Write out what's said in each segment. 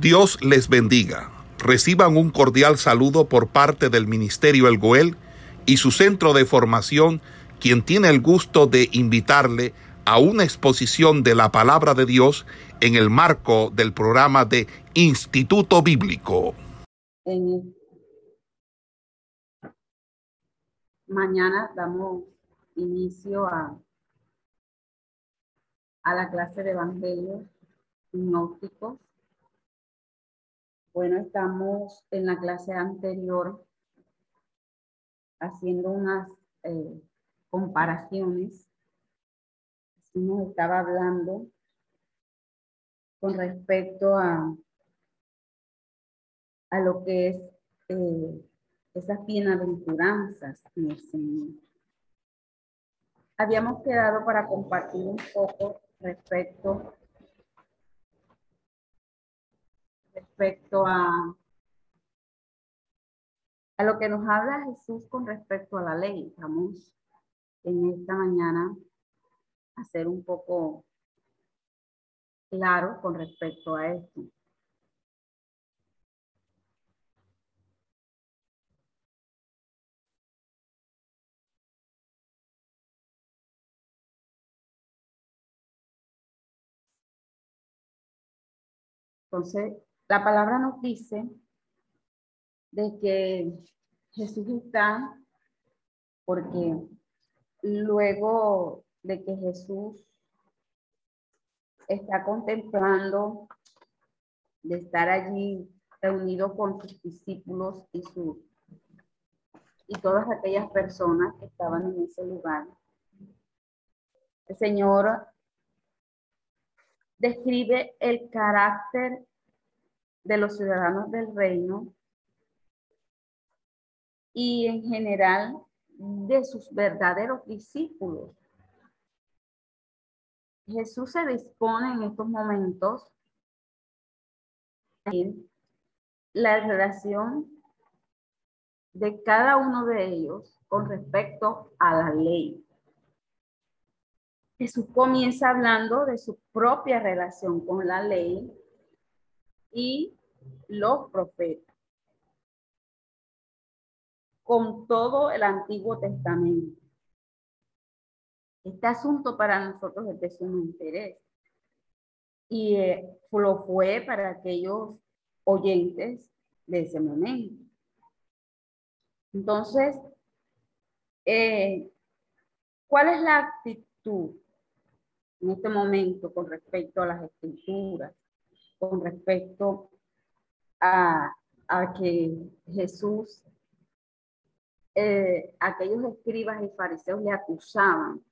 Dios les bendiga. Reciban un cordial saludo por parte del Ministerio El Goel y su centro de formación, quien tiene el gusto de invitarle a una exposición de la palabra de Dios en el marco del programa de Instituto Bíblico. Mañana damos inicio a, a la clase de Evangelio gnósticos bueno, estamos en la clase anterior haciendo unas eh, comparaciones. Nos estaba hablando con respecto a, a lo que es eh, esas bienaventuranzas en Señor. Habíamos quedado para compartir un poco respecto respecto a, a lo que nos habla Jesús con respecto a la ley. Vamos en esta mañana a ser un poco claro con respecto a esto. Entonces, la palabra nos dice de que Jesús está porque luego de que Jesús está contemplando de estar allí reunido con sus discípulos y sus y todas aquellas personas que estaban en ese lugar. El Señor describe el carácter de los ciudadanos del reino y en general de sus verdaderos discípulos. Jesús se dispone en estos momentos en la relación de cada uno de ellos con respecto a la ley. Jesús comienza hablando de su propia relación con la ley y los profetas, con todo el Antiguo Testamento. Este asunto para nosotros es de sumo interés y eh, lo fue para aquellos oyentes de ese momento. Entonces, eh, ¿cuál es la actitud en este momento con respecto a las escrituras, con respecto a, que Jesús, eh, aquellos escribas y fariseos le acusaban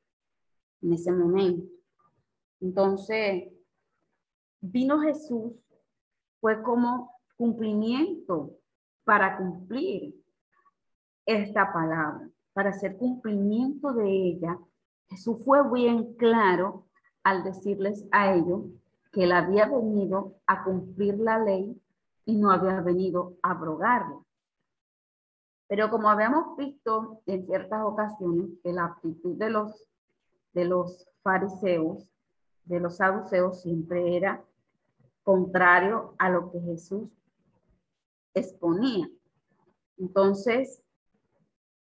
en ese momento. Entonces, vino Jesús, fue como cumplimiento para cumplir esta palabra, para hacer cumplimiento de ella. Jesús fue bien claro al decirles a ellos que él había venido a cumplir la ley y no había venido a abrogarla. Pero como habíamos visto en ciertas ocasiones, que la actitud de los, de los fariseos, de los saduceos, siempre era contrario a lo que Jesús exponía. Entonces,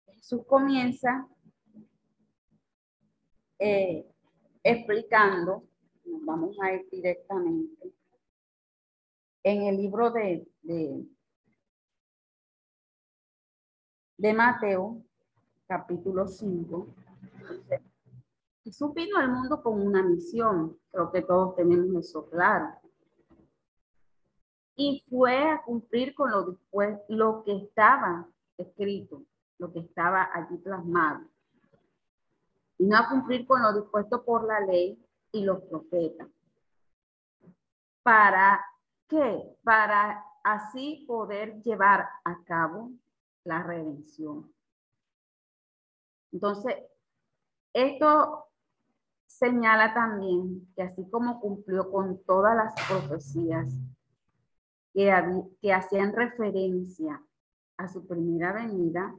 Jesús comienza eh, explicando, vamos a ir directamente, en el libro de, de, Mateo, capítulo 5, Jesús vino al mundo con una misión, creo que todos tenemos eso claro. Y fue a cumplir con lo, lo que estaba escrito, lo que estaba allí plasmado. Y no a cumplir con lo dispuesto por la ley y los profetas. Para ¿Qué? Para así poder llevar a cabo la redención. Entonces, esto señala también que así como cumplió con todas las profecías que, que hacían referencia a su primera venida,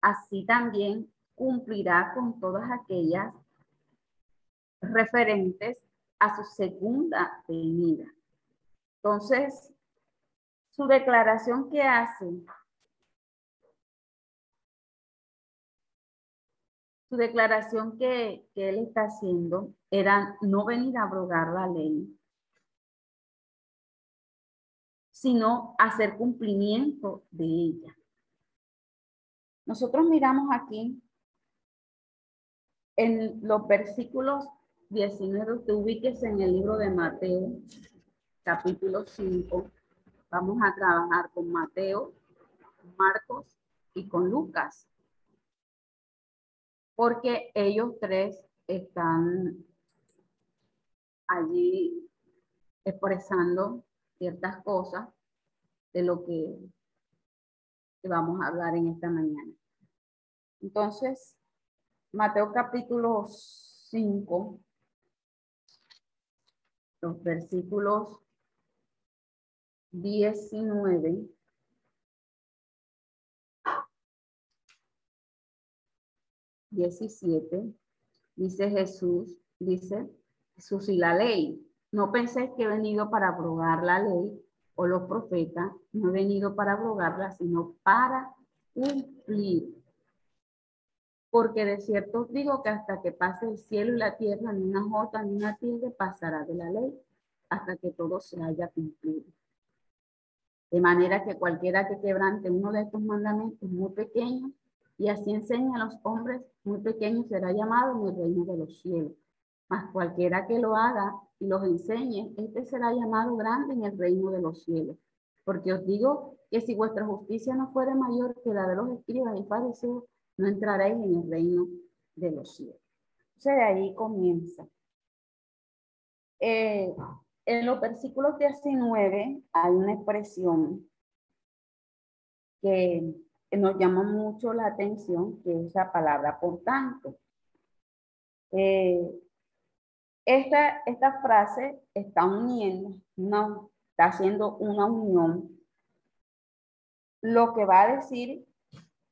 así también cumplirá con todas aquellas referentes a su segunda venida. Entonces, su declaración que hace, su declaración que, que él está haciendo era no venir a abrogar la ley, sino hacer cumplimiento de ella. Nosotros miramos aquí en los versículos 19, te ubiques en el libro de Mateo, capítulo 5. Vamos a trabajar con Mateo, Marcos y con Lucas. Porque ellos tres están allí expresando ciertas cosas de lo que, vamos a hablar en esta mañana. Entonces, Mateo capítulo 5, los versículos 19 17, dice Jesús, dice Jesús y la ley. No penséis que he venido para abrogar la ley o los profetas, no he venido para abrogarla, sino para cumplir. Porque de cierto os digo que hasta que pase el cielo y la tierra, ni una jota ni una tilde pasará de la ley, hasta que todo se haya cumplido. De manera que cualquiera que quebrante uno de estos mandamientos muy pequeños, y así enseña a los hombres muy pequeños, será llamado en el reino de los cielos. Mas cualquiera que lo haga y los enseñe, este será llamado grande en el reino de los cielos. Porque os digo que si vuestra justicia no fuera mayor que la de los escribas y fariseos, no entraréis en el reino de los cielos. O sea, de ahí comienza. Eh, en los versículos 19 hay una expresión que nos llama mucho la atención, que es la palabra por tanto. Eh, esta, esta frase está uniendo, no, está haciendo una unión, lo que va a decir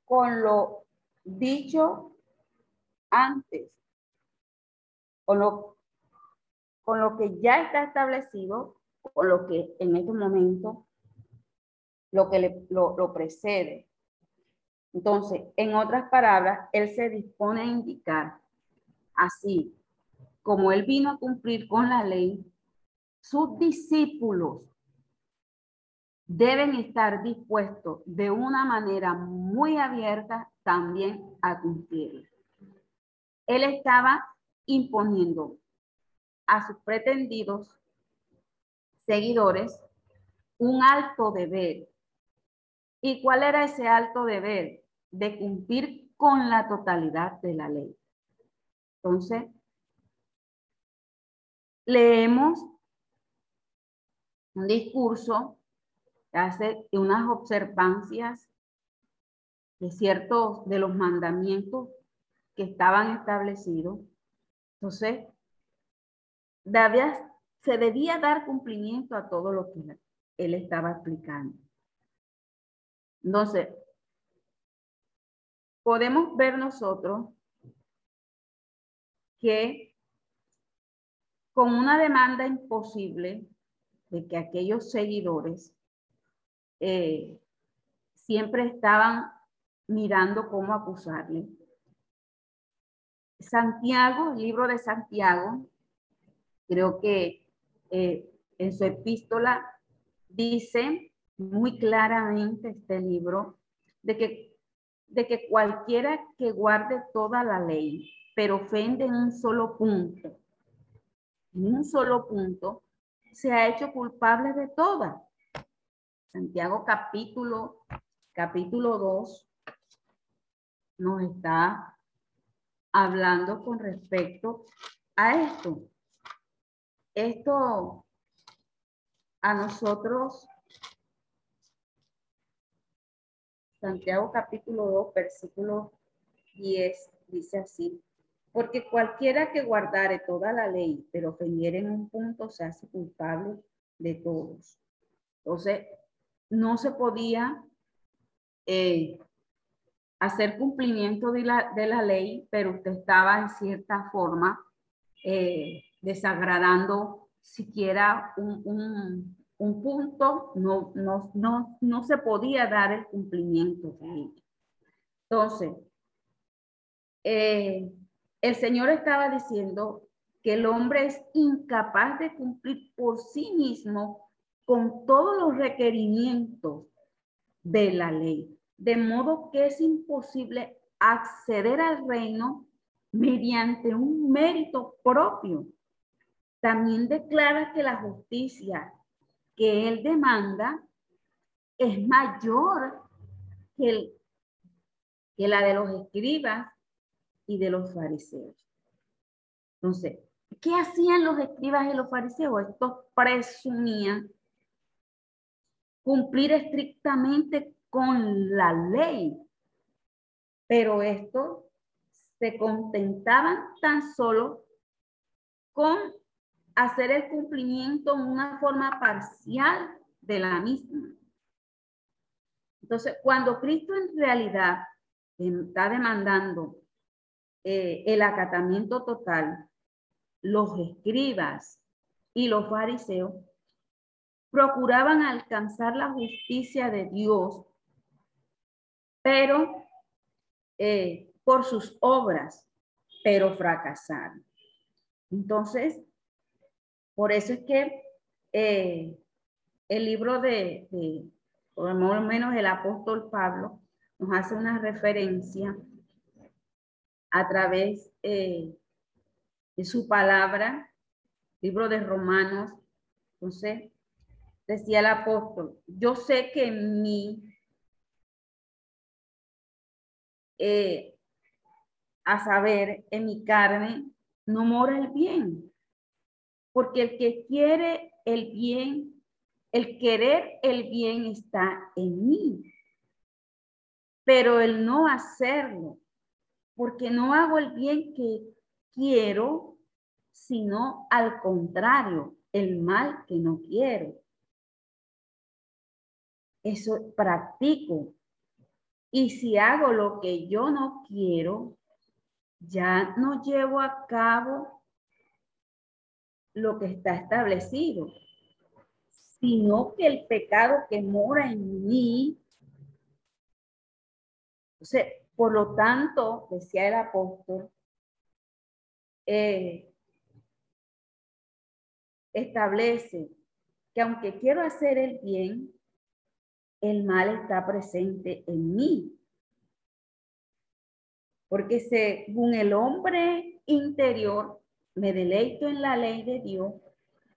con lo dicho antes, con lo, con lo que ya está establecido, con lo que en este momento, lo que le, lo, lo precede. Entonces, en otras palabras, él se dispone a indicar así como él vino a cumplir con la ley, sus discípulos deben estar dispuestos de una manera muy abierta también a cumplir. Él estaba imponiendo a sus pretendidos seguidores un alto deber. ¿Y cuál era ese alto deber? De cumplir con la totalidad de la ley. Entonces, leemos un discurso hace unas observancias de ciertos de los mandamientos que estaban establecidos. Entonces, se debía dar cumplimiento a todo lo que él estaba explicando. Entonces, podemos ver nosotros que con una demanda imposible de que aquellos seguidores eh, siempre estaban mirando cómo acusarle. Santiago, el libro de Santiago, creo que eh, en su epístola dice muy claramente este libro de que, de que cualquiera que guarde toda la ley, pero ofende en un solo punto, en un solo punto, se ha hecho culpable de todas. Santiago capítulo, capítulo 2 nos está hablando con respecto a esto. Esto a nosotros, Santiago capítulo 2, versículo 10, dice así, porque cualquiera que guardare toda la ley, pero ofendiere en un punto, se hace culpable de todos. Entonces, no se podía eh, hacer cumplimiento de la, de la, ley, pero usted estaba en cierta forma eh, desagradando siquiera un, un punto, no, no, no, no se podía dar el cumplimiento de ella. Entonces, eh, el Señor estaba diciendo que el hombre es incapaz de cumplir por sí mismo con todos los requerimientos de la ley, de modo que es imposible acceder al reino mediante un mérito propio. También declara que la justicia que él demanda es mayor que, la de los escribas y de los fariseos. Entonces, ¿qué hacían los escribas y los fariseos? Estos presumían cumplir estrictamente con la ley, pero estos se contentaban tan solo con hacer el cumplimiento en una forma parcial de la misma. Entonces, cuando Cristo en realidad está demandando eh, el acatamiento total, los escribas y los fariseos procuraban alcanzar la justicia de Dios, pero eh, por sus obras, pero fracasaron. Entonces, por eso es que eh, el libro de, de, por lo menos el apóstol Pablo, nos hace una referencia a través eh, de su palabra, libro de Romanos. Entonces, decía el apóstol, yo sé que en mí, eh, a saber, en mi carne, no mora el bien, porque el que quiere el bien, el querer el bien está en mí, pero el no hacerlo porque no hago el bien que quiero, sino al contrario, el mal que no quiero. Eso practico. Y si hago lo que yo no quiero, ya no llevo a cabo lo que está establecido, sino que el pecado que mora en mí, sea, por lo tanto, decía el apóstol, eh, establece que aunque quiero hacer el bien, el mal está presente en mí. Porque según el hombre interior, me deleito en la ley de Dios,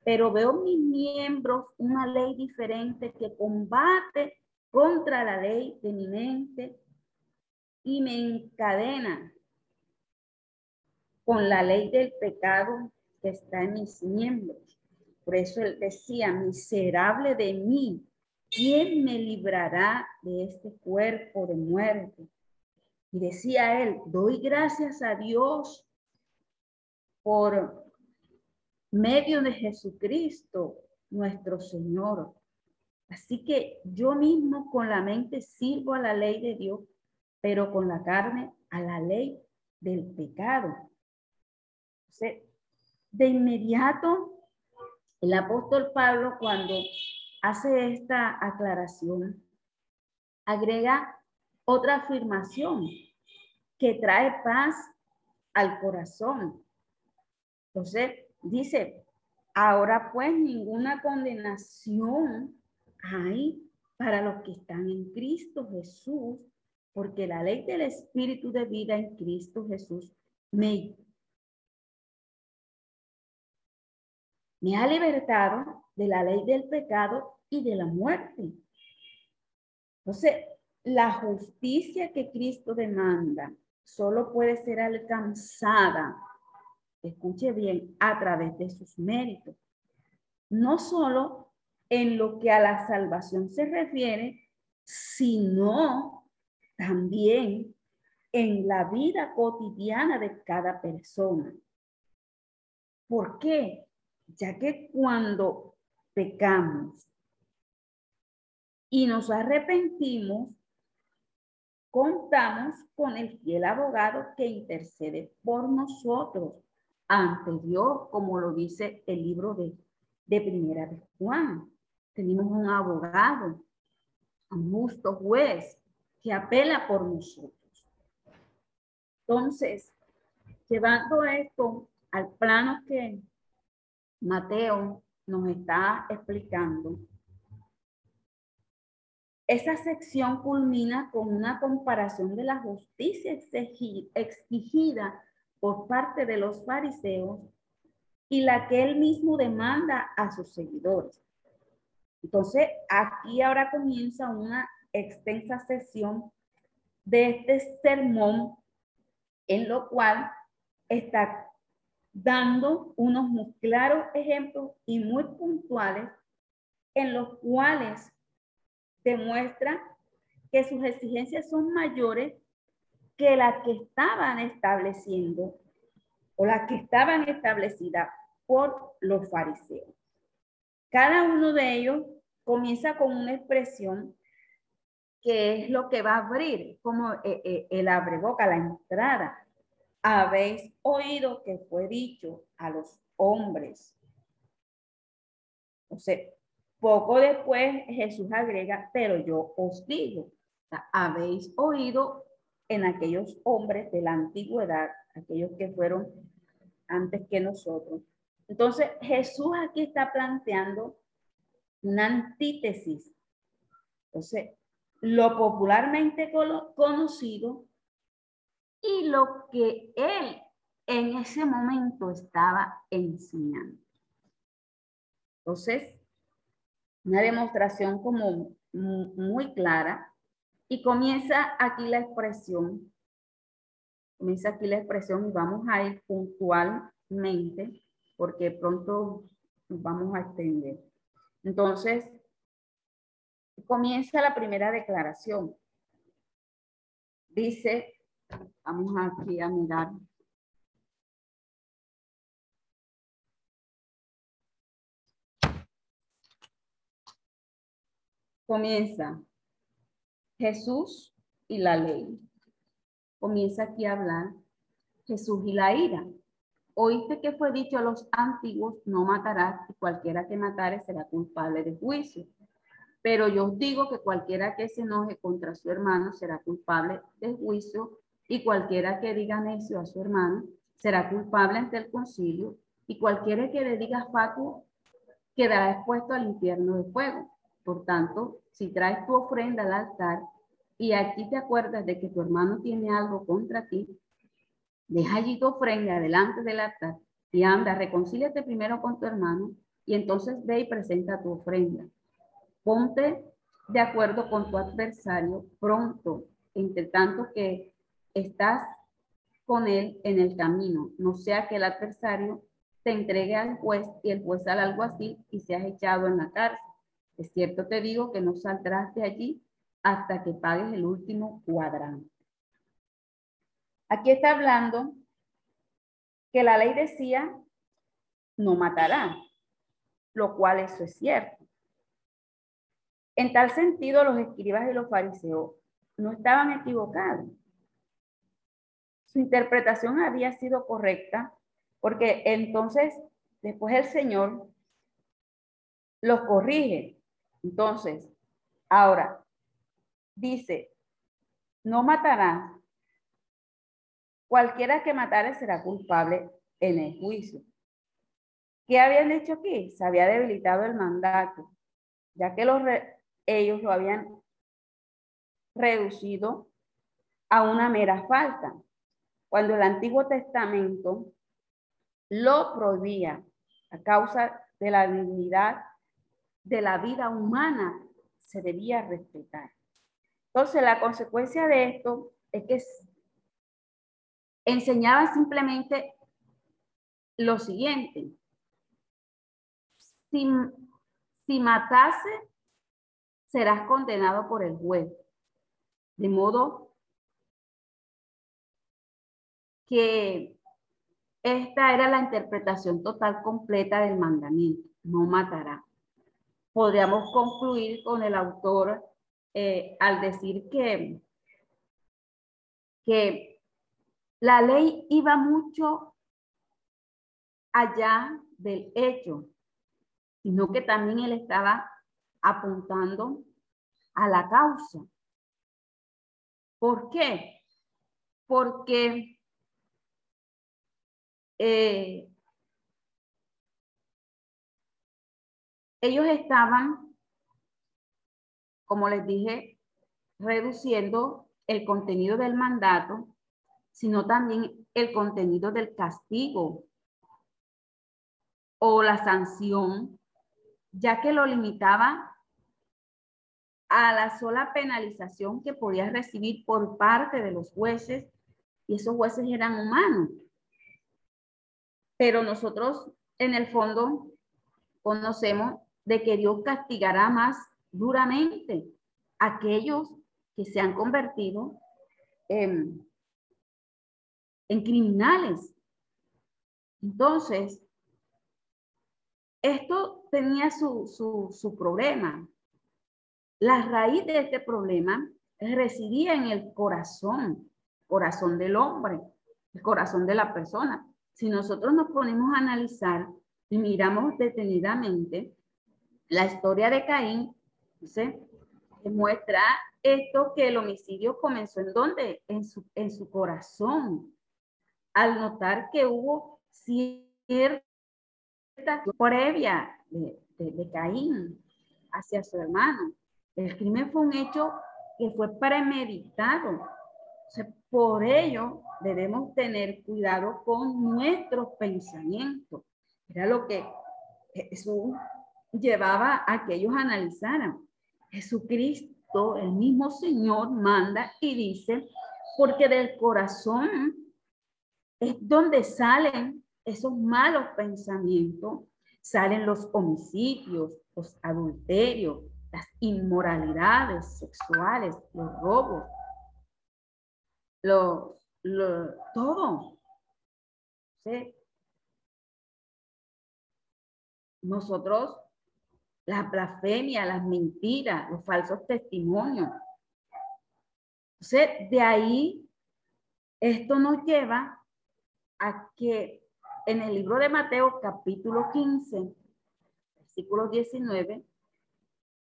pero veo en mis miembros una ley diferente que combate contra la ley de mi mente y me encadena con la ley del pecado que está en mis miembros. Por eso él decía, miserable de mí, ¿quién me librará de este cuerpo de muerte? Y decía él, doy gracias a Dios por medio de Jesucristo, nuestro Señor. Así que yo mismo con la mente sirvo a la ley de Dios pero con la carne a la ley del pecado. de inmediato, el apóstol Pablo cuando hace esta aclaración, agrega otra afirmación que trae paz al corazón. Entonces, dice, ahora pues ninguna condenación hay para los que están en Cristo Jesús, porque la ley del Espíritu de vida en Cristo Jesús me, me ha libertado de la ley del pecado y de la muerte. Entonces, la justicia que Cristo demanda solo puede ser alcanzada, escuche bien, a través de sus méritos. No solo en lo que a la salvación se refiere, sino también en la vida cotidiana de cada persona. ¿Por qué? Ya que cuando pecamos y nos arrepentimos, contamos con el fiel abogado que intercede por nosotros ante Dios, como lo dice el libro de, de Primera de Juan. tenemos un abogado, un justo juez que apela por nosotros. Entonces, llevando esto al plano que Mateo nos está explicando, esa sección culmina con una comparación de la justicia exigida por parte de los fariseos y la que él mismo demanda a sus seguidores. Entonces, aquí ahora comienza una extensa sesión de este sermón en lo cual está dando unos muy claros ejemplos y muy puntuales en los cuales demuestra que sus exigencias son mayores que las que estaban estableciendo o las que estaban establecidas por los fariseos. Cada uno de ellos comienza con una expresión que es lo que va a abrir, como eh, eh, el abre boca, la entrada. Habéis oído que fue dicho a los hombres. Sea, poco después Jesús agrega, pero yo os digo, habéis oído en aquellos hombres de la antigüedad, aquellos que fueron antes que nosotros. Entonces, Jesús aquí está planteando una antítesis. Entonces, lo popularmente conocido y lo que él en ese momento estaba enseñando. Entonces, una demostración como muy clara y comienza aquí la expresión, comienza aquí la expresión y vamos a ir puntualmente porque pronto nos vamos a extender. Entonces, comienza la primera declaración. Dice, vamos aquí a mirar. Comienza Jesús y la ley. Comienza aquí a hablar Jesús y la ira. Oíste que fue dicho a los antiguos, no matarás, y cualquiera que matare será culpable de juicio. Pero yo os digo que cualquiera que se enoje contra su hermano será culpable de juicio, y cualquiera que diga necio a su hermano será culpable ante el concilio, y cualquiera que le diga fatuo quedará expuesto al infierno de fuego. Por tanto, si traes tu ofrenda al altar y aquí te acuerdas de que tu hermano tiene algo contra ti, deja allí tu ofrenda delante del altar y anda, reconcíliate primero con tu hermano y entonces ve y presenta tu ofrenda. Ponte de acuerdo con tu adversario pronto, entre tanto que estás con él en el camino, no sea que el adversario te entregue al juez y el juez al alguacil y seas echado en la cárcel. Es cierto te digo que no saldrás de allí hasta que pagues el último cuadrante. Aquí está hablando que la ley decía no matará, lo cual eso es cierto. En tal sentido, los escribas y los fariseos no estaban equivocados. Su interpretación había sido correcta porque entonces después el Señor los corrige entonces, ahora, dice, no matará. Cualquiera que matare será culpable en el juicio. ¿Qué habían hecho aquí? Se había debilitado el mandato, ya que los ellos lo habían reducido a una mera falta. Cuando el Antiguo Testamento lo prohibía a causa de la dignidad de la vida humana se debía respetar. Entonces, la consecuencia de esto es que enseñaba simplemente lo siguiente. Si, si matase, serás condenado por el juez. De modo que esta era la interpretación total completa del mandamiento. No matará podríamos concluir con el autor eh, al decir que, que la ley iba mucho allá del hecho, sino que también él estaba apuntando a la causa. ¿Por qué? Porque eh, ellos estaban, como les dije, reduciendo el contenido del mandato, sino también el contenido del castigo o la sanción, ya que lo limitaba a la sola penalización que podía recibir por parte de los jueces, y esos jueces eran humanos. Pero nosotros en el fondo conocemos de que Dios castigará más duramente a aquellos que se han convertido en, criminales. Entonces, esto tenía su, su, su problema. La raíz de este problema residía en el corazón, corazón del hombre, el corazón de la persona. Si nosotros nos ponemos a analizar y miramos detenidamente la historia de Caín, ¿sí? muestra esto que el homicidio comenzó en donde? En su, en su corazón. Al notar que hubo cierta previa de, de, Caín hacia su hermano. El crimen fue un hecho que fue premeditado. Por ello debemos tener cuidado con nuestros pensamientos. Era lo que Jesús llevaba a que ellos analizaran. Jesucristo, el mismo Señor, manda y dice, porque del corazón es donde salen esos malos pensamientos, salen los homicidios, los adulterios, las inmoralidades sexuales, los robos, lo, todo. Nosotros, la blasfemia, las mentiras, los falsos testimonios. Entonces, de ahí, esto nos lleva a que en el libro de Mateo, capítulo 15, versículo 19,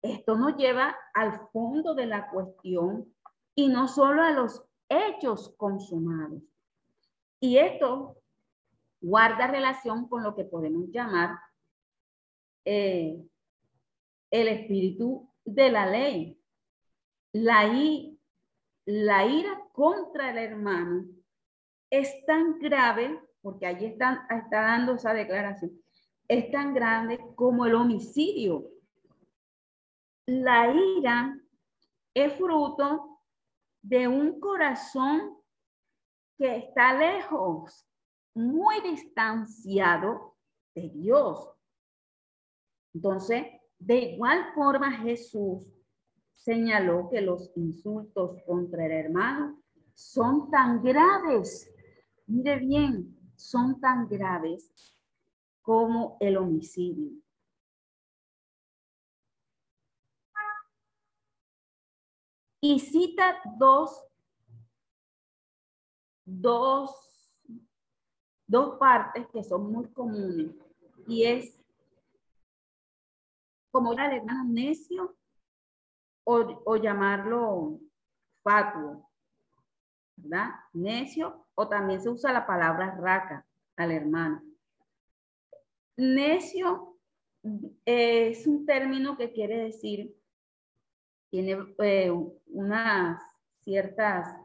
esto nos lleva al fondo de la cuestión y no solo a los hechos consumados. Y esto guarda relación con lo que podemos llamar eh, el espíritu de la ley. La, la ira contra el hermano es tan grave, porque allí está, está dando esa declaración, es tan grande como el homicidio la ira es fruto de un corazón que está lejos, muy distanciado de Dios. Entonces, de igual forma Jesús señaló que los insultos contra el hermano son tan graves, mire bien, son tan graves como el homicidio. Y cita dos, dos, dos partes que son muy comunes y es como el hermano necio o, o llamarlo fatuo, ¿verdad? Necio o también se usa la palabra raca al hermano. Necio es un término que quiere decir tiene eh, unas ciertas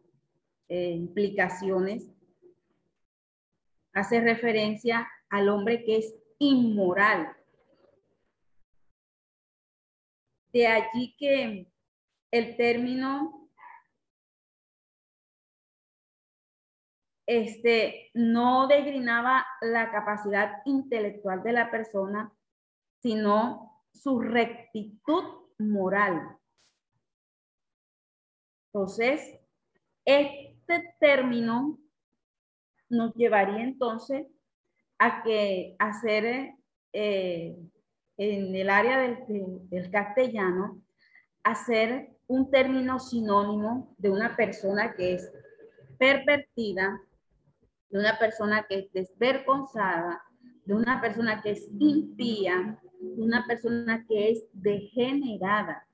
eh, implicaciones. Hace referencia al hombre que es inmoral. De allí que el término este, no degrinaba la capacidad intelectual de la persona, sino su rectitud moral. Entonces, este término nos llevaría entonces a que hacer eh, en el área del, del, castellano, hacer un término sinónimo de una persona que es pervertida, de una persona que es desvergonzada, de una persona que es impía, una persona que es degenerada.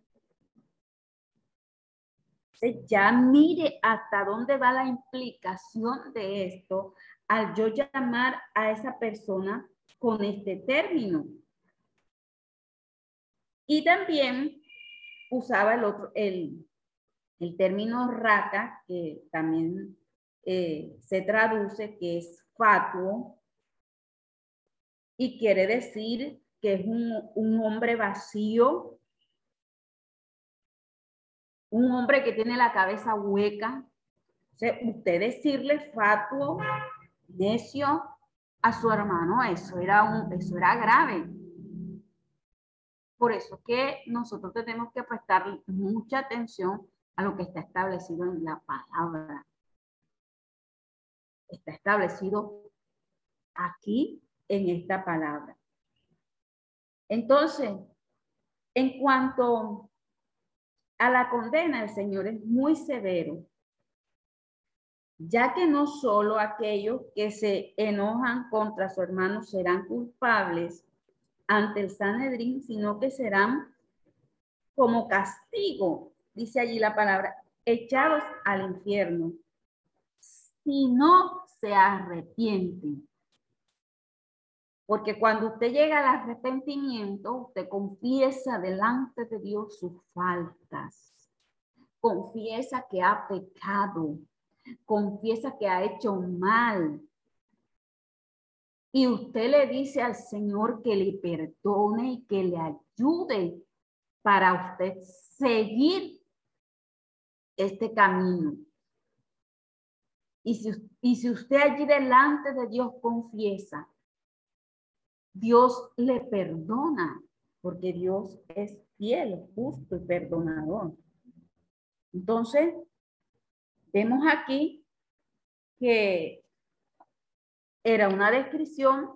Ya mire hasta dónde va la implicación de esto al yo llamar a esa persona con este término. Y también usaba el otro, el, el término rata, que también eh, se traduce, que es fatuo, y quiere decir que es un, hombre vacío, un hombre que tiene la cabeza hueca. usted decirle fatuo, necio a su hermano, eso era, un, eso era grave. Por eso que nosotros tenemos que prestar mucha atención a lo que está establecido en la palabra. Está establecido aquí en esta palabra. Entonces, en cuanto a la condena, el Señor es muy severo, ya que no solo aquellos que se enojan contra su hermano serán culpables ante el Sanedrín, sino que serán como castigo dice allí la palabra, echados al infierno, si no se arrepienten. Porque cuando usted llega al arrepentimiento, usted confiesa delante de Dios sus faltas. Confiesa que ha pecado. Confiesa que ha hecho mal. Y usted le dice al Señor que le perdone y que le ayude para usted seguir este camino. Y si, y si usted allí delante de Dios confiesa, Dios le perdona, porque Dios es fiel, justo y perdonador. Entonces, vemos aquí que era una descripción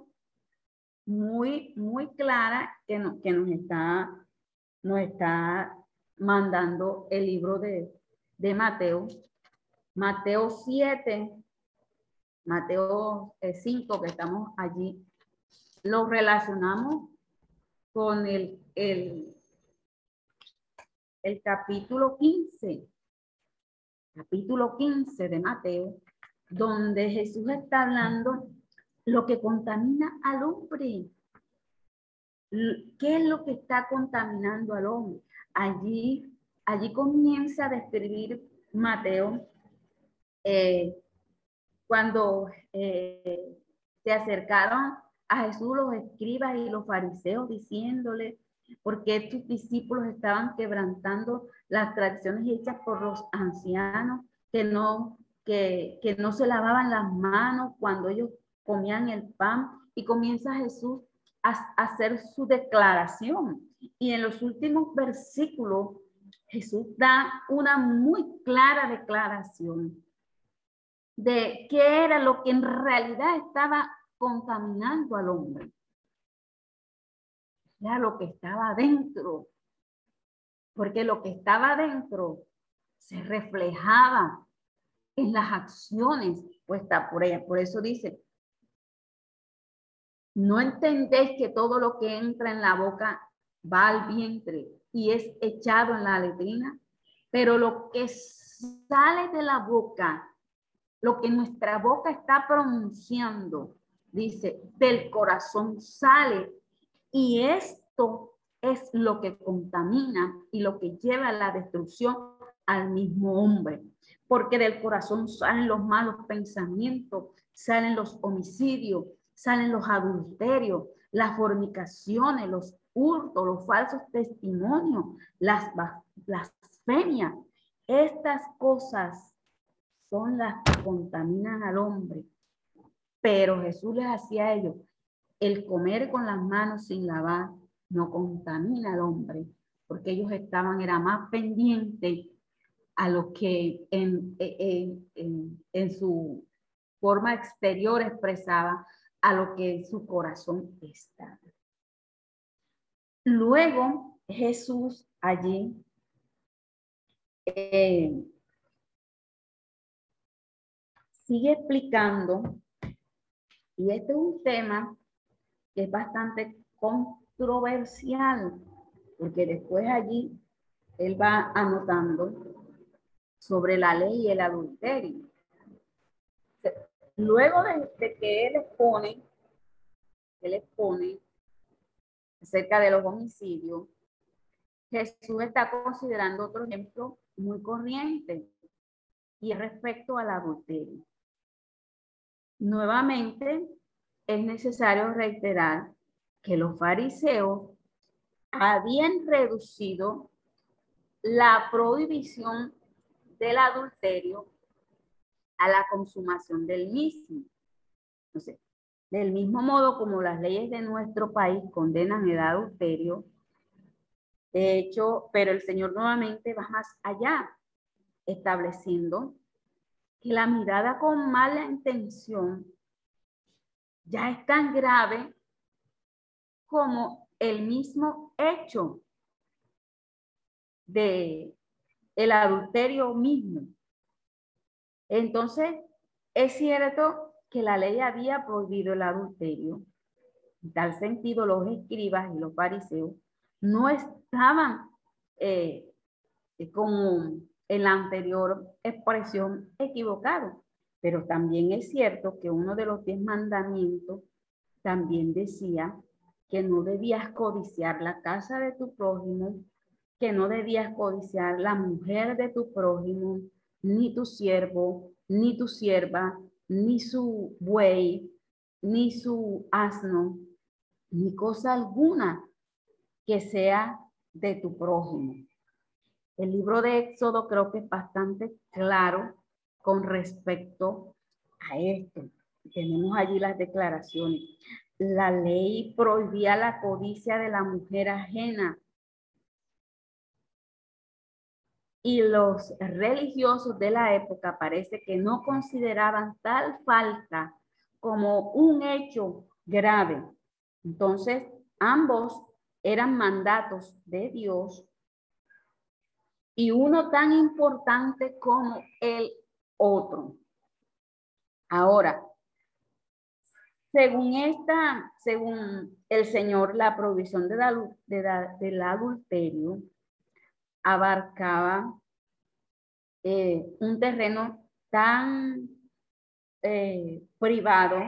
muy, muy clara que, que nos, está, nos está mandando el libro de, de Mateo, Mateo 7, Mateo 5, que estamos allí, lo relacionamos con el, el, el capítulo 15, capítulo 15 de Mateo, donde Jesús está hablando lo que contamina al hombre. ¿Qué es lo que está contaminando al hombre? Allí allí comienza a describir Mateo eh, cuando eh, se acercaron a Jesús los escribas y los fariseos diciéndole por qué tus discípulos estaban quebrantando las tradiciones hechas por los ancianos que no, que, que no se lavaban las manos cuando ellos comían el pan y comienza Jesús a, a hacer su declaración. Y en los últimos versículos Jesús da una muy clara declaración de qué era lo que en realidad estaba contaminando al hombre. Era lo que estaba adentro, porque lo que estaba adentro se reflejaba en las acciones puestas por ella. Por eso dice, no entendéis que todo lo que entra en la boca va al vientre y es echado en la letrina, pero lo que sale de la boca, lo que nuestra boca está pronunciando, dice, del corazón sale y esto es lo que contamina y lo que lleva a la destrucción al mismo hombre, porque del corazón salen los malos pensamientos, salen los homicidios, salen los adulterios, las fornicaciones, los hurtos, los falsos testimonios, las blasfemias. Estas cosas son las que contaminan al hombre. Pero Jesús les hacía a ellos, el comer con las manos sin lavar no contamina al hombre, porque ellos estaban, era más pendiente a lo que en, en, en su forma exterior expresaba, a lo que su corazón estaba. Luego Jesús allí eh, sigue explicando, y este es un tema que es bastante controversial, porque después allí él va anotando sobre la ley y el adulterio. Luego de, que él expone, él expone acerca de los homicidios, Jesús está considerando otro ejemplo muy corriente y respecto al adulterio. Nuevamente, es necesario reiterar que los fariseos habían reducido la prohibición del adulterio a la consumación del mismo. Entonces, del mismo modo como las leyes de nuestro país condenan el adulterio, de hecho, pero el Señor nuevamente va más allá, estableciendo que la mirada con mala intención ya es tan grave como el mismo hecho de el adulterio mismo. Entonces, es cierto que la ley había prohibido el adulterio. En tal sentido, los escribas y los fariseos no estaban eh, como en la anterior expresión equivocados. Pero también es cierto que uno de los diez mandamientos también decía que no debías codiciar la casa de tu prójimo, que no debías codiciar la mujer de tu prójimo, ni tu siervo, ni tu sierva, ni su buey, ni su asno, ni cosa alguna que sea de tu prójimo. El libro de Éxodo creo que es bastante claro con respecto a esto. Tenemos allí las declaraciones. La ley prohibía la codicia de la mujer ajena. Y los religiosos de la época parece que no consideraban tal falta como un hecho grave. Entonces, ambos eran mandatos de Dios y uno tan importante como el otro. Ahora, según esta, según el Señor, la provisión de del adulterio abarcaba eh, un terreno tan eh, privado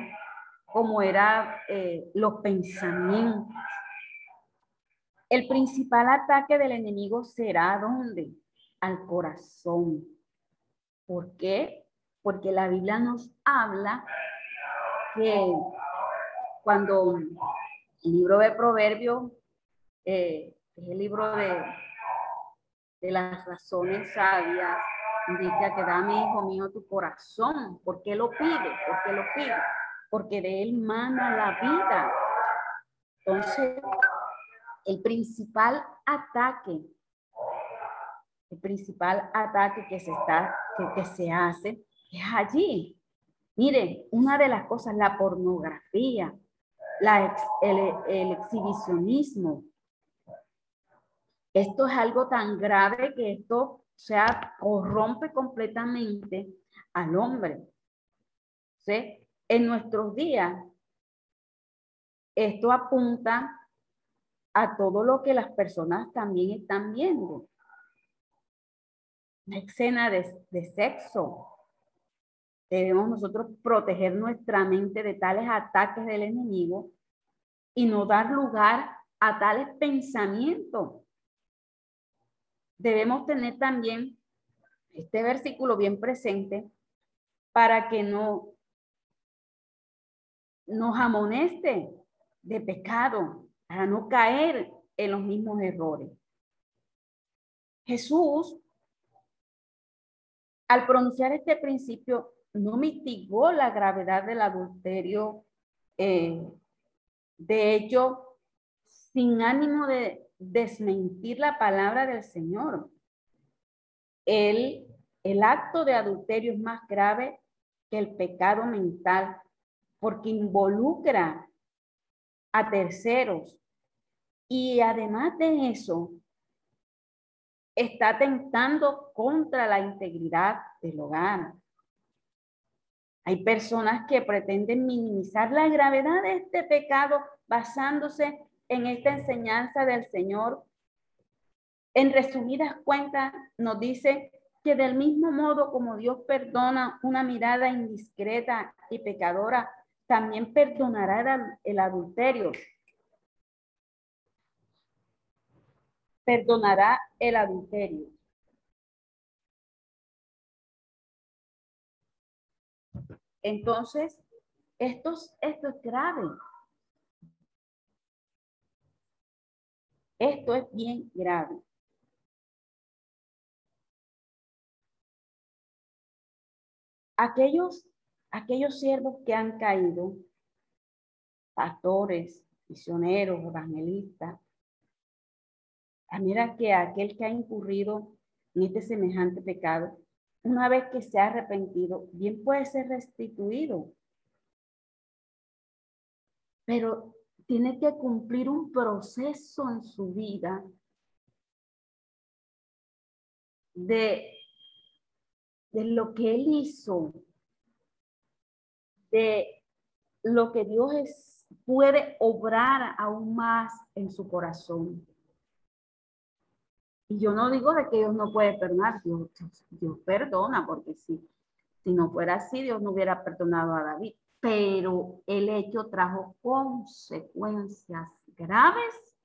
como era eh, los pensamientos. El principal ataque del enemigo será ¿dónde? Al corazón. ¿Por qué? Porque la Biblia nos habla que cuando el libro de Proverbios eh, es el libro de, las razones sabias, indica que dame, hijo mío, tu corazón. ¿Por qué lo pide? ¿Por qué lo pide? Porque de él mana la vida. Entonces, el principal ataque el principal ataque que se, está, que, se hace es allí. Miren, una de las cosas, la pornografía, la el, exhibicionismo. Esto es algo tan grave que esto, sea, corrompe completamente al hombre. ¿Sí? En nuestros días, esto apunta a todo lo que las personas también están viendo una escena de, sexo. Debemos nosotros proteger nuestra mente de tales ataques del enemigo y no dar lugar a tales pensamientos. Debemos tener también este versículo bien presente para que no nos amoneste de pecado, para no caer en los mismos errores. Jesús al pronunciar este principio, no mitigó la gravedad del adulterio. Eh, de hecho, sin ánimo de desmentir la palabra del Señor. El, el acto de adulterio es más grave que el pecado mental porque involucra a terceros. Y además de eso, está tentando contra la integridad del hogar. Hay personas que pretenden minimizar la gravedad de este pecado basándose en esta enseñanza del Señor, en resumidas cuentas, nos dice que del mismo modo como Dios perdona una mirada indiscreta y pecadora, también perdonará el adulterio. Perdonará el adulterio. Entonces, esto, esto es grave. Esto es bien grave. Aquellos, aquellos siervos que han caído, pastores, misioneros, evangelistas, mira que aquel que ha incurrido en este semejante pecado, una vez que se ha arrepentido, bien puede ser restituido. Pero tiene que cumplir un proceso en su vida de, de lo que él hizo, de lo que Dios es, puede obrar aún más en su corazón. Y yo no digo de que Dios no puede perdonar, Dios, Dios perdona, porque si, si no fuera así, Dios no hubiera perdonado a David pero el hecho trajo consecuencias graves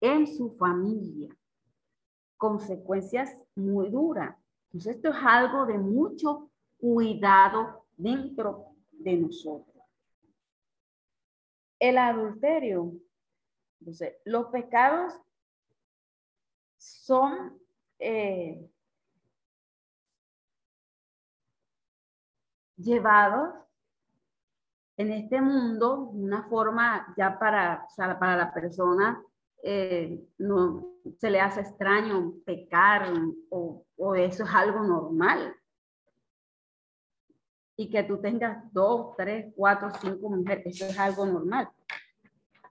en su familia, consecuencias muy duras. Entonces esto es algo de mucho cuidado dentro de nosotros. El adulterio, entonces los pecados son eh, llevados en este mundo una forma ya para, para la persona eh, no se le hace extraño pecar o, o, eso es algo normal. Y que tú tengas dos, tres, cuatro, cinco mujeres, eso es algo normal.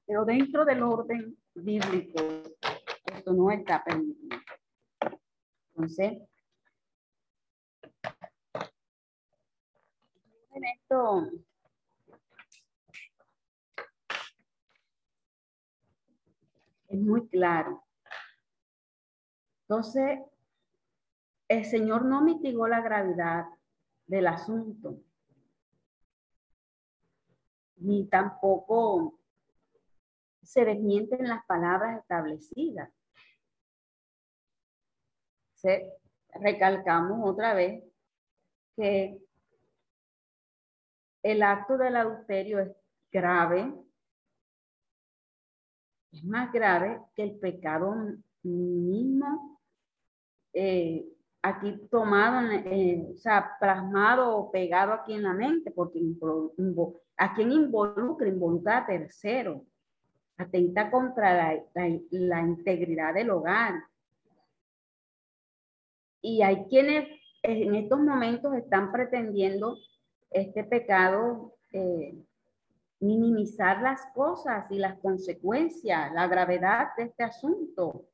Pero dentro del orden bíblico, esto no está permitido. Entonces, en esto es muy claro. Entonces, el Señor no mitigó la gravedad del asunto, ni tampoco se desmienten las palabras establecidas. Se, recalcamos otra vez que el acto del adulterio es grave, es más grave que el pecado mismo, eh, aquí tomado, o sea, plasmado o pegado aquí en la mente, porque a quien involucra, involucra a tercero, atenta contra la integridad del hogar. Y hay quienes en estos momentos están pretendiendo este pecado, eh, minimizar las cosas y las consecuencias, la gravedad de este asunto.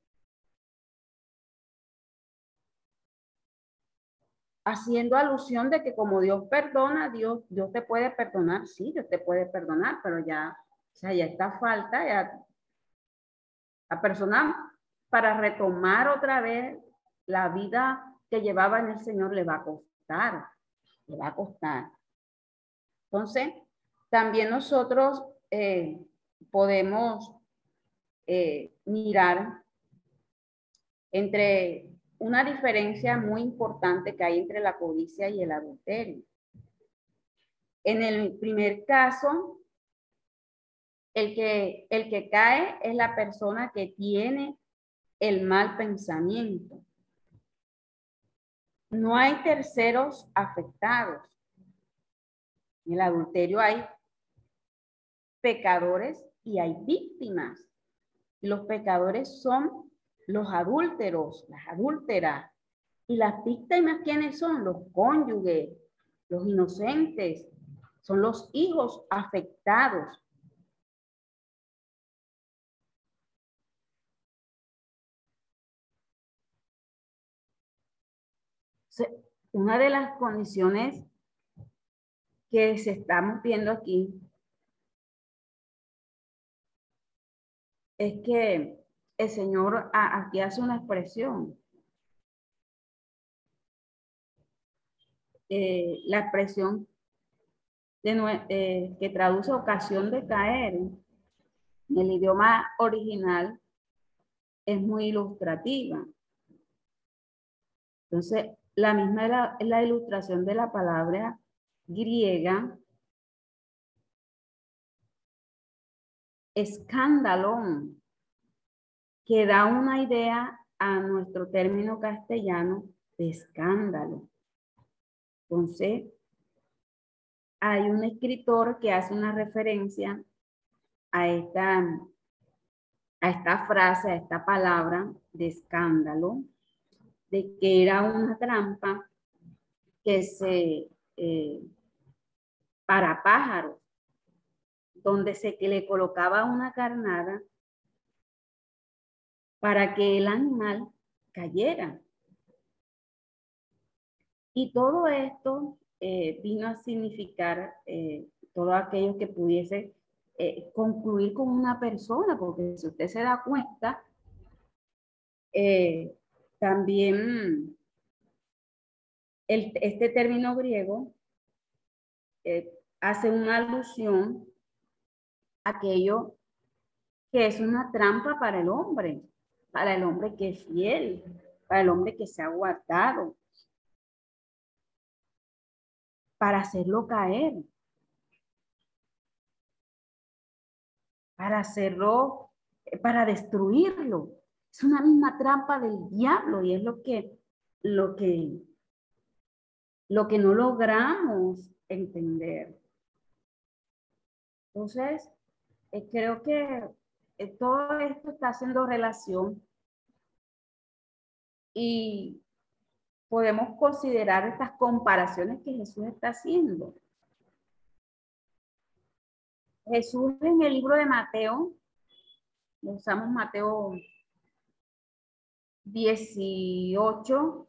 Haciendo alusión de que como Dios perdona, Dios, Dios te puede perdonar, sí, Dios te puede perdonar, pero ya, o sea, ya está falta, ya la persona para retomar otra vez la vida que llevaba en el Señor le va a costar, le va a costar. Entonces, también nosotros eh, podemos eh, mirar entre una diferencia muy importante que hay entre la codicia y el adulterio. En el primer caso, el que, el que cae es la persona que tiene el mal pensamiento. No hay terceros afectados. En el adulterio hay pecadores y hay víctimas. Los pecadores son los adúlteros, las adúlteras. Y las víctimas, ¿quiénes son? Los cónyuges, los inocentes, son los hijos afectados. Una de las condiciones que se estamos viendo aquí es que el Señor aquí hace una expresión. Eh, la expresión eh, que traduce ocasión de caer en el idioma original es muy ilustrativa. Entonces, la misma es la, la ilustración de la palabra griega escándalo, que da una idea a nuestro término castellano de escándalo. Entonces, hay un escritor que hace una referencia a esta, a esta frase, a esta palabra de escándalo, de que era una trampa que se eh, para pájaros, donde se que le colocaba una carnada para que el animal cayera. Y todo esto eh, vino a significar eh, todo aquello que pudiese eh, concluir con una persona, porque si usted se da cuenta, también este término griego hace una alusión a aquello que es una trampa para el hombre, para el hombre que es fiel, para el hombre que se ha guardado, para hacerlo caer, para hacerlo, para destruirlo. Es una misma trampa del diablo y es lo que, lo que, lo que no logramos entender. Entonces, eh, creo que eh, todo esto está haciendo relación y podemos considerar estas comparaciones que Jesús está haciendo. Jesús en el libro de Mateo, usamos Mateo 18,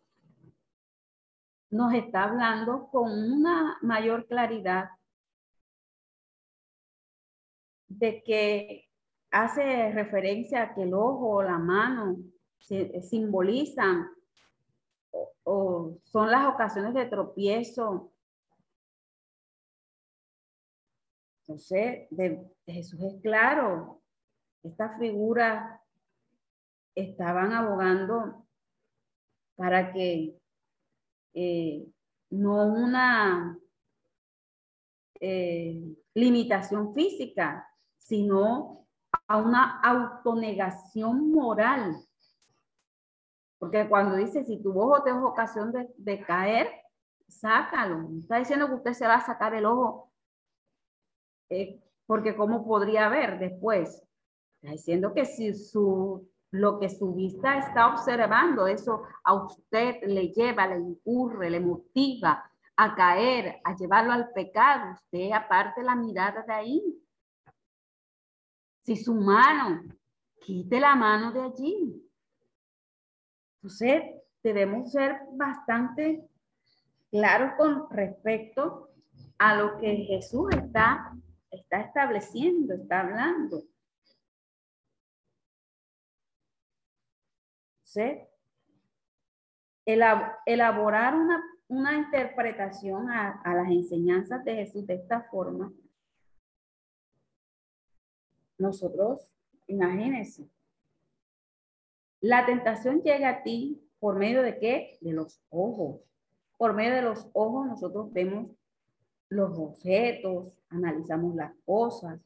nos está hablando con una mayor claridad de que hace referencia a que el ojo o la mano simbolizan o, son las ocasiones de tropiezo. Entonces, de, Jesús es claro, estas figuras estaban abogando para que eh, no una eh, limitación física, sino a una autonegación moral porque cuando dice, si tu ojo te es ocasión de, caer, sácalo. está diciendo que usted se va a sacar el ojo, eh, porque ¿cómo podría ver después? Está diciendo que si su, lo que su vista está observando, eso a usted le lleva, le incurre, le motiva a caer, a llevarlo al pecado, usted aparte la mirada de ahí. Si su mano, quite la mano de allí. Entonces, debemos ser bastante claros con respecto a lo que Jesús está, está estableciendo, está hablando. Entonces, elaborar una, una interpretación a, a las enseñanzas de Jesús de esta forma, nosotros, imagínense, la tentación llega a ti por medio de qué? De los ojos. Por medio de los ojos nosotros vemos los objetos, analizamos las cosas.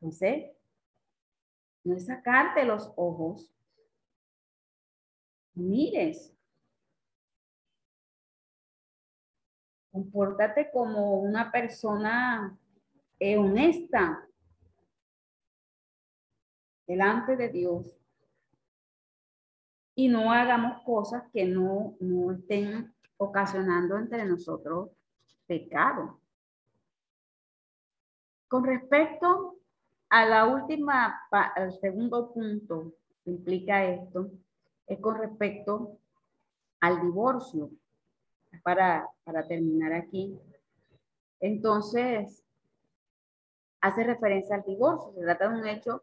Entonces, no es sacarte los ojos. Mires. Compórtate como una persona eh, honesta delante de Dios y no hagamos cosas que no, no estén ocasionando entre nosotros pecado. Con respecto a la última, al segundo punto que implica esto, es con respecto al divorcio. Para, para terminar aquí. Entonces, hace referencia al divorcio. Se trata de un hecho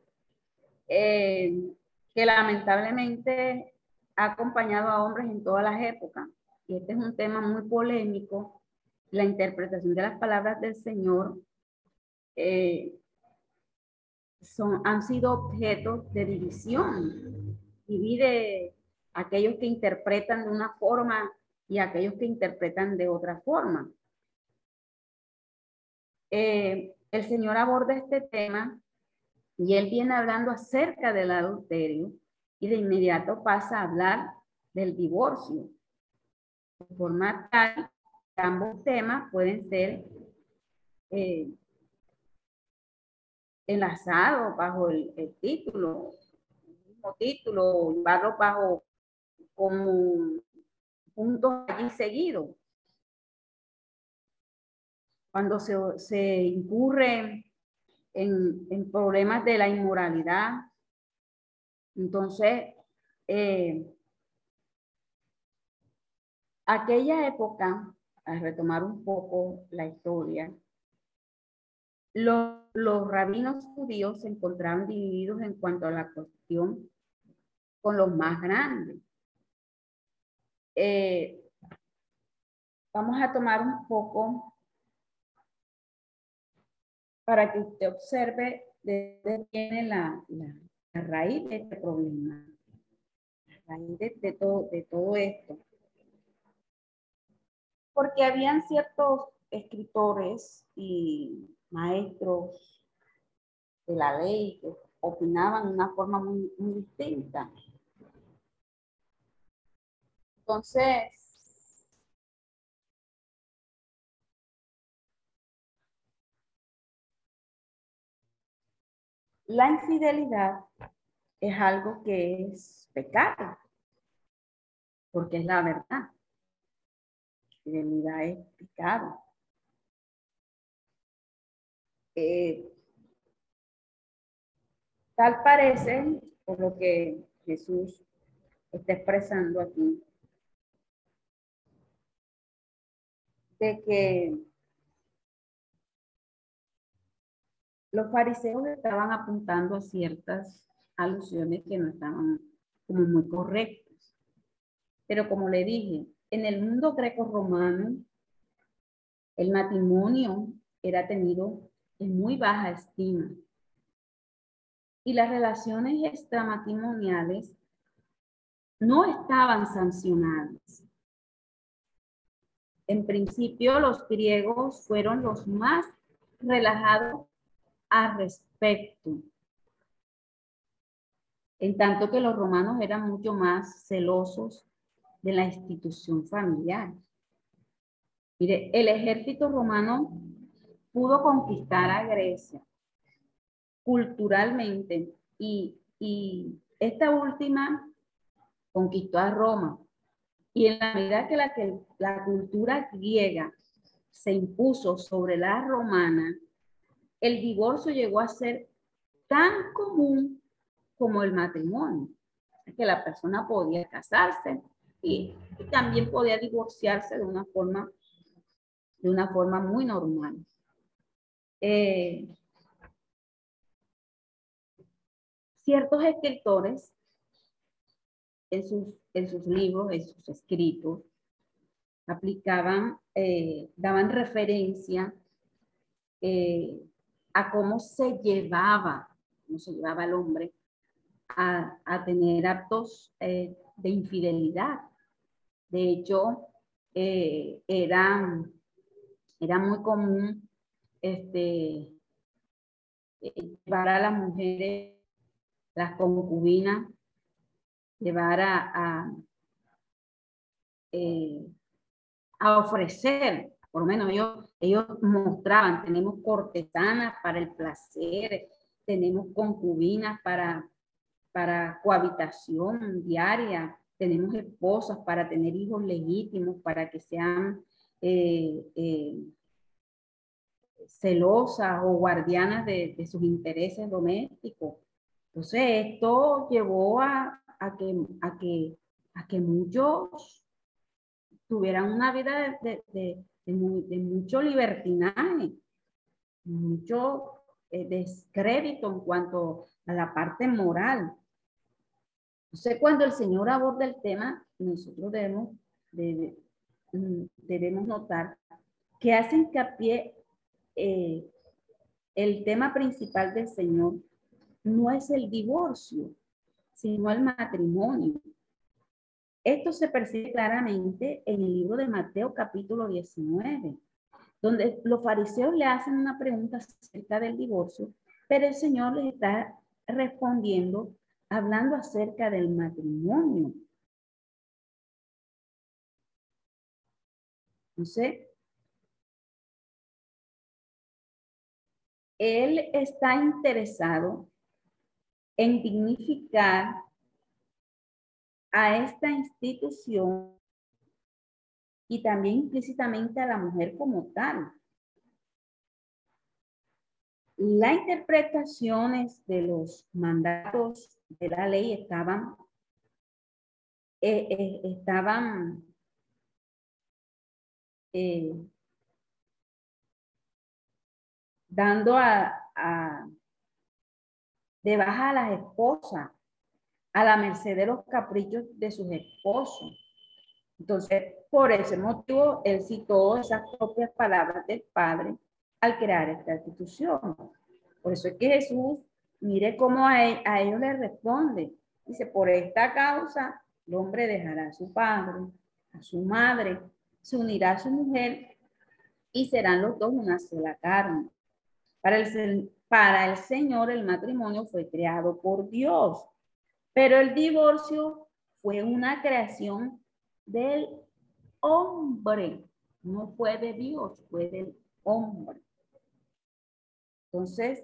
eh, que lamentablemente ha acompañado a hombres en todas las épocas. Y este es un tema muy polémico, la interpretación de las palabras del Señor eh, son, han sido objeto de división. Divide aquellos que interpretan de una forma y aquellos que interpretan de otra forma. Eh, el Señor aborda este tema y él viene hablando acerca del adulterio y de inmediato pasa a hablar del divorcio. De forma tal, ambos temas pueden ser eh, enlazados bajo el, título, el mismo título, llevarlo bajo como puntos allí seguidos. Cuando se, se incurre en, en problemas de la inmoralidad, entonces, eh, aquella época, a retomar un poco la historia, los, rabinos judíos se encontraban divididos en cuanto a la cuestión con los más grandes. Eh, vamos a tomar un poco para que usted observe de dónde viene la, raíz de este problema, la raíz de, todo, de todo esto. Porque habían ciertos escritores y maestros de la ley que opinaban de una forma muy distinta. Entonces, La infidelidad es algo que es pecado, porque es la verdad. La infidelidad es pecado. Eh, tal parece, por lo que Jesús está expresando aquí, de que los fariseos estaban apuntando a ciertas alusiones que no estaban como muy correctas. Pero como le dije, en el mundo greco-romano, el matrimonio era tenido en muy baja estima. Y las relaciones extramatrimoniales no estaban sancionadas. En principio, los griegos fueron los más relajados respecto. En tanto que los romanos eran mucho más celosos de la institución familiar. Mire, el ejército romano pudo conquistar a Grecia culturalmente y, y esta última conquistó a Roma. Y en la medida que la, que la cultura griega se impuso sobre la romana, el divorcio llegó a ser tan común como el matrimonio, que la persona podía casarse y, también podía divorciarse de una forma, de una forma muy normal. Eh, ciertos escritores en sus, en sus libros, en sus escritos, aplicaban, eh, daban referencia eh, a cómo se llevaba, cómo se llevaba el hombre a, tener actos eh, de infidelidad. De hecho, eh, era, era muy común este, eh, llevar a las mujeres, las concubinas, llevar a, a, a ofrecer por lo menos ellos, ellos mostraban, tenemos cortesanas para el placer, tenemos concubinas para, para cohabitación diaria, tenemos esposas para tener hijos legítimos, para que sean eh, eh, celosas o guardianas de, sus intereses domésticos. Entonces, esto llevó a, que, a, que, a que muchos tuvieran una vida de, de mucho libertinaje, mucho eh, descrédito en cuanto a la parte moral. Entonces, cuando el Señor aborda el tema, nosotros debemos, mm, debemos notar que hace hincapié eh, el tema principal del Señor no es el divorcio, sino el matrimonio. Esto se percibe claramente en el libro de Mateo capítulo 19, donde los fariseos le hacen una pregunta acerca del divorcio, pero el Señor les está respondiendo hablando acerca del matrimonio. Entonces, él está interesado en dignificar a esta institución y también implícitamente a la mujer como tal. Las interpretaciones de los mandatos de la ley estaban, eh, eh, estaban eh, dando a, de baja a las esposas, a la merced de los caprichos de sus esposos. Entonces, por ese motivo, él citó esas propias palabras del Padre al crear esta institución. Por eso es que Jesús, mire cómo a, ellos le responde. Dice, por esta causa, el hombre dejará a su padre, a su madre, se unirá a su mujer y serán los dos una sola carne. Para el, para el Señor el matrimonio fue creado por Dios, pero el divorcio fue una creación del hombre, no fue de Dios, fue del hombre. Entonces,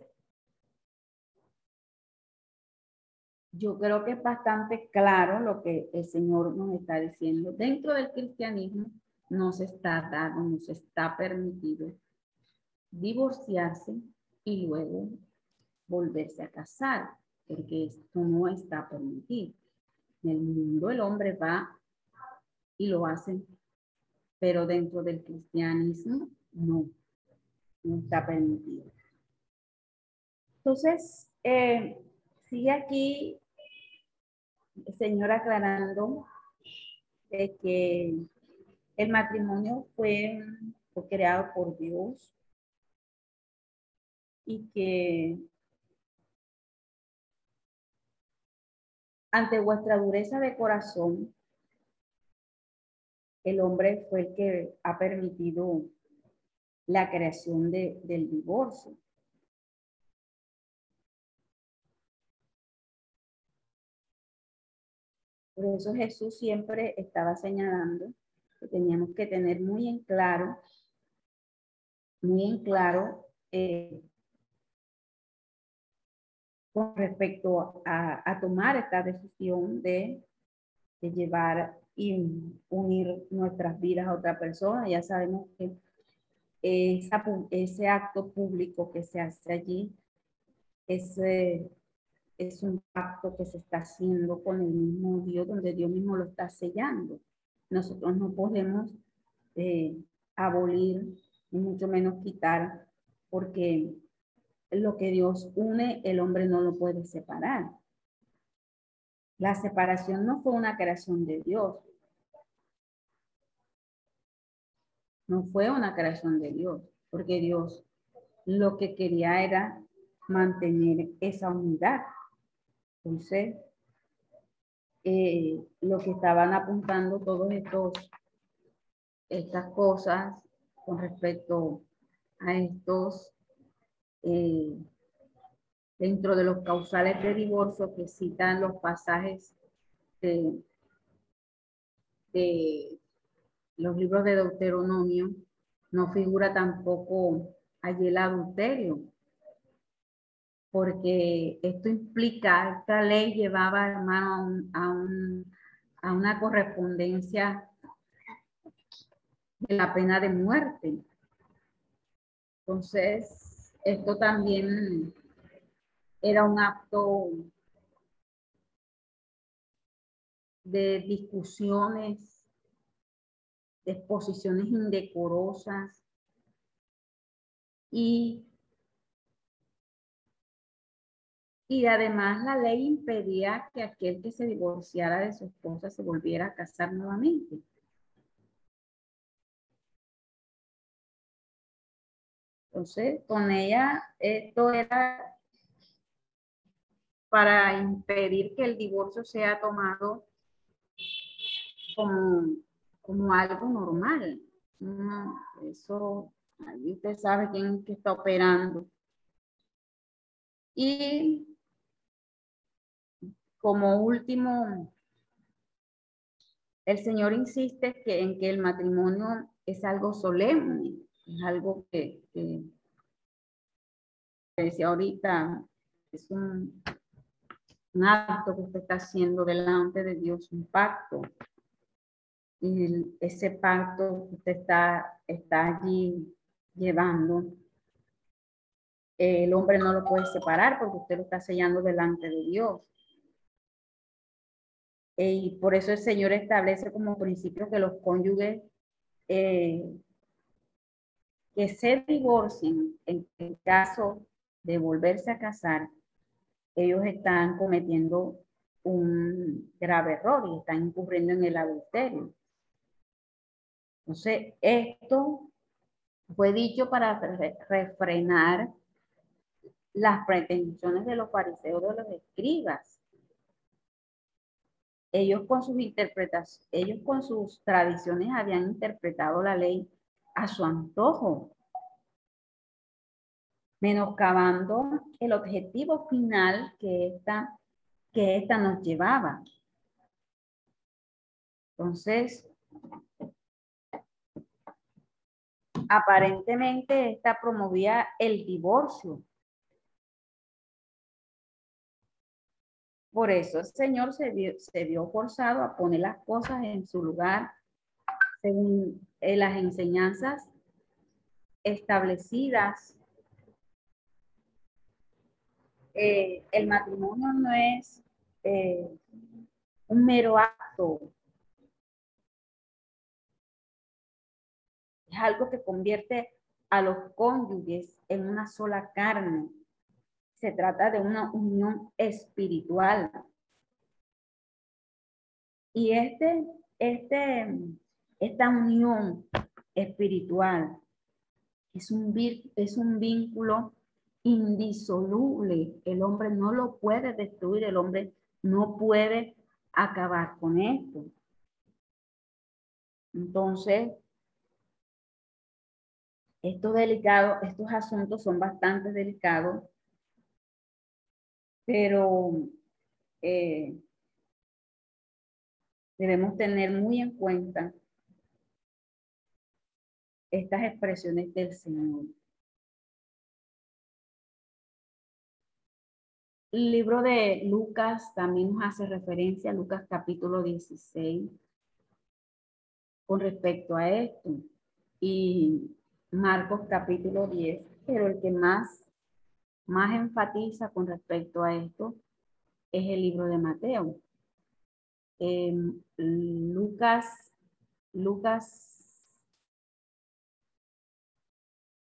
yo creo que es bastante claro lo que el Señor nos está diciendo. Dentro del cristianismo no se está dado, no se está permitido divorciarse y luego volverse a casar, porque esto no está permitido. En el mundo el hombre va y lo hace, pero dentro del cristianismo no, no está permitido. Entonces, eh, sigue aquí el Señor aclarando de que el matrimonio fue, fue creado por Dios y que ante vuestra dureza de corazón, el hombre fue el que ha permitido la creación de, del divorcio. Por eso Jesús siempre estaba señalando que teníamos que tener muy en claro, muy en claro eh, con respecto a, tomar esta decisión de, llevar y unir nuestras vidas a otra persona. Ya sabemos que ese acto público que se hace allí es, es un acto que se está haciendo con el mismo Dios, donde Dios mismo lo está sellando. Nosotros no podemos eh, abolir, mucho menos quitar, porque lo que Dios une, el hombre no lo puede separar. La separación no fue una creación de Dios. No fue una creación de Dios, porque Dios lo que quería era mantener esa unidad. Entonces, eh, lo que estaban apuntando todos estos, estas cosas con respecto a estos eh, dentro de los causales de divorcio que citan los pasajes de, los libros de Deuteronomio, no figura tampoco allí el adulterio, porque esto implica, esta ley llevaba, hermano, a, a una correspondencia de la pena de muerte. Entonces, esto también era un acto de discusiones, de exposiciones indecorosas y Y además la ley impedía que aquel que se divorciara de su esposa se volviera a casar nuevamente. Entonces, con ella, esto era para impedir que el divorcio sea tomado como, como algo normal. eso, ahí usted sabe quién que está operando. Y como último, el Señor insiste en que el matrimonio es algo solemne, es algo que, que decía ahorita, es un, acto que usted está haciendo delante de Dios, un pacto. Y ese pacto que usted está, está allí llevando, el hombre no lo puede separar porque usted lo está sellando delante de Dios. Y por eso el Señor establece como principio que los cónyuges eh, que se divorcien en el caso de volverse a casar, ellos están cometiendo un grave error y están incurriendo en el adulterio. Entonces, esto fue dicho para refrenar las pretensiones de los fariseos de los escribas ellos con sus interpretaciones, ellos con sus tradiciones habían interpretado la ley a su antojo, menoscabando el objetivo final que esta, que esta nos llevaba. Entonces, aparentemente esta promovía el divorcio, Por eso el Señor se vio, forzado a poner las cosas en su lugar según eh, las enseñanzas establecidas. Eh, el matrimonio no es eh, un mero acto. Es algo que convierte a los cónyuges en una sola carne se trata de una unión espiritual. Y este, este, esta unión espiritual es un, es un vínculo indisoluble. El hombre no lo puede destruir, el hombre no puede acabar con esto. Entonces, estos delicados, estos asuntos son bastante delicados pero eh, debemos tener muy en cuenta estas expresiones del Señor. El libro de Lucas también nos hace referencia Lucas capítulo 16 con respecto a esto y Marcos capítulo 10, pero el que más más enfatiza con respecto a esto es el libro de Mateo. Em, Lucas, Lucas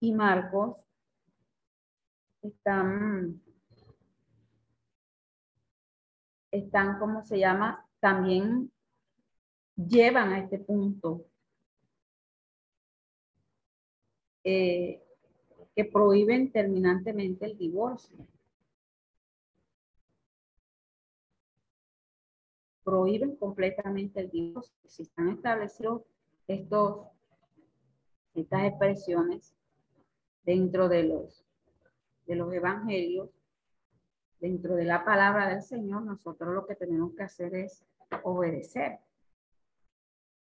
y Marcos están, están, ¿cómo se llama? También llevan a este punto. Eh, que prohíben terminantemente el divorcio. Prohíben completamente el divorcio. Si están establecidos estos, estas expresiones dentro de los, de los evangelios, dentro de la palabra del Señor, nosotros lo que tenemos que hacer es obedecer.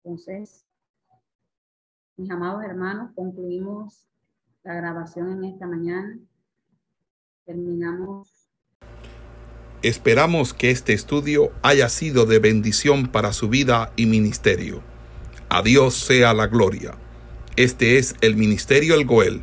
Entonces, mis amados hermanos, concluimos la grabación en esta mañana. Terminamos. Esperamos que este estudio haya sido de bendición para su vida y ministerio. A Dios sea la gloria. Este es el Ministerio El Goel,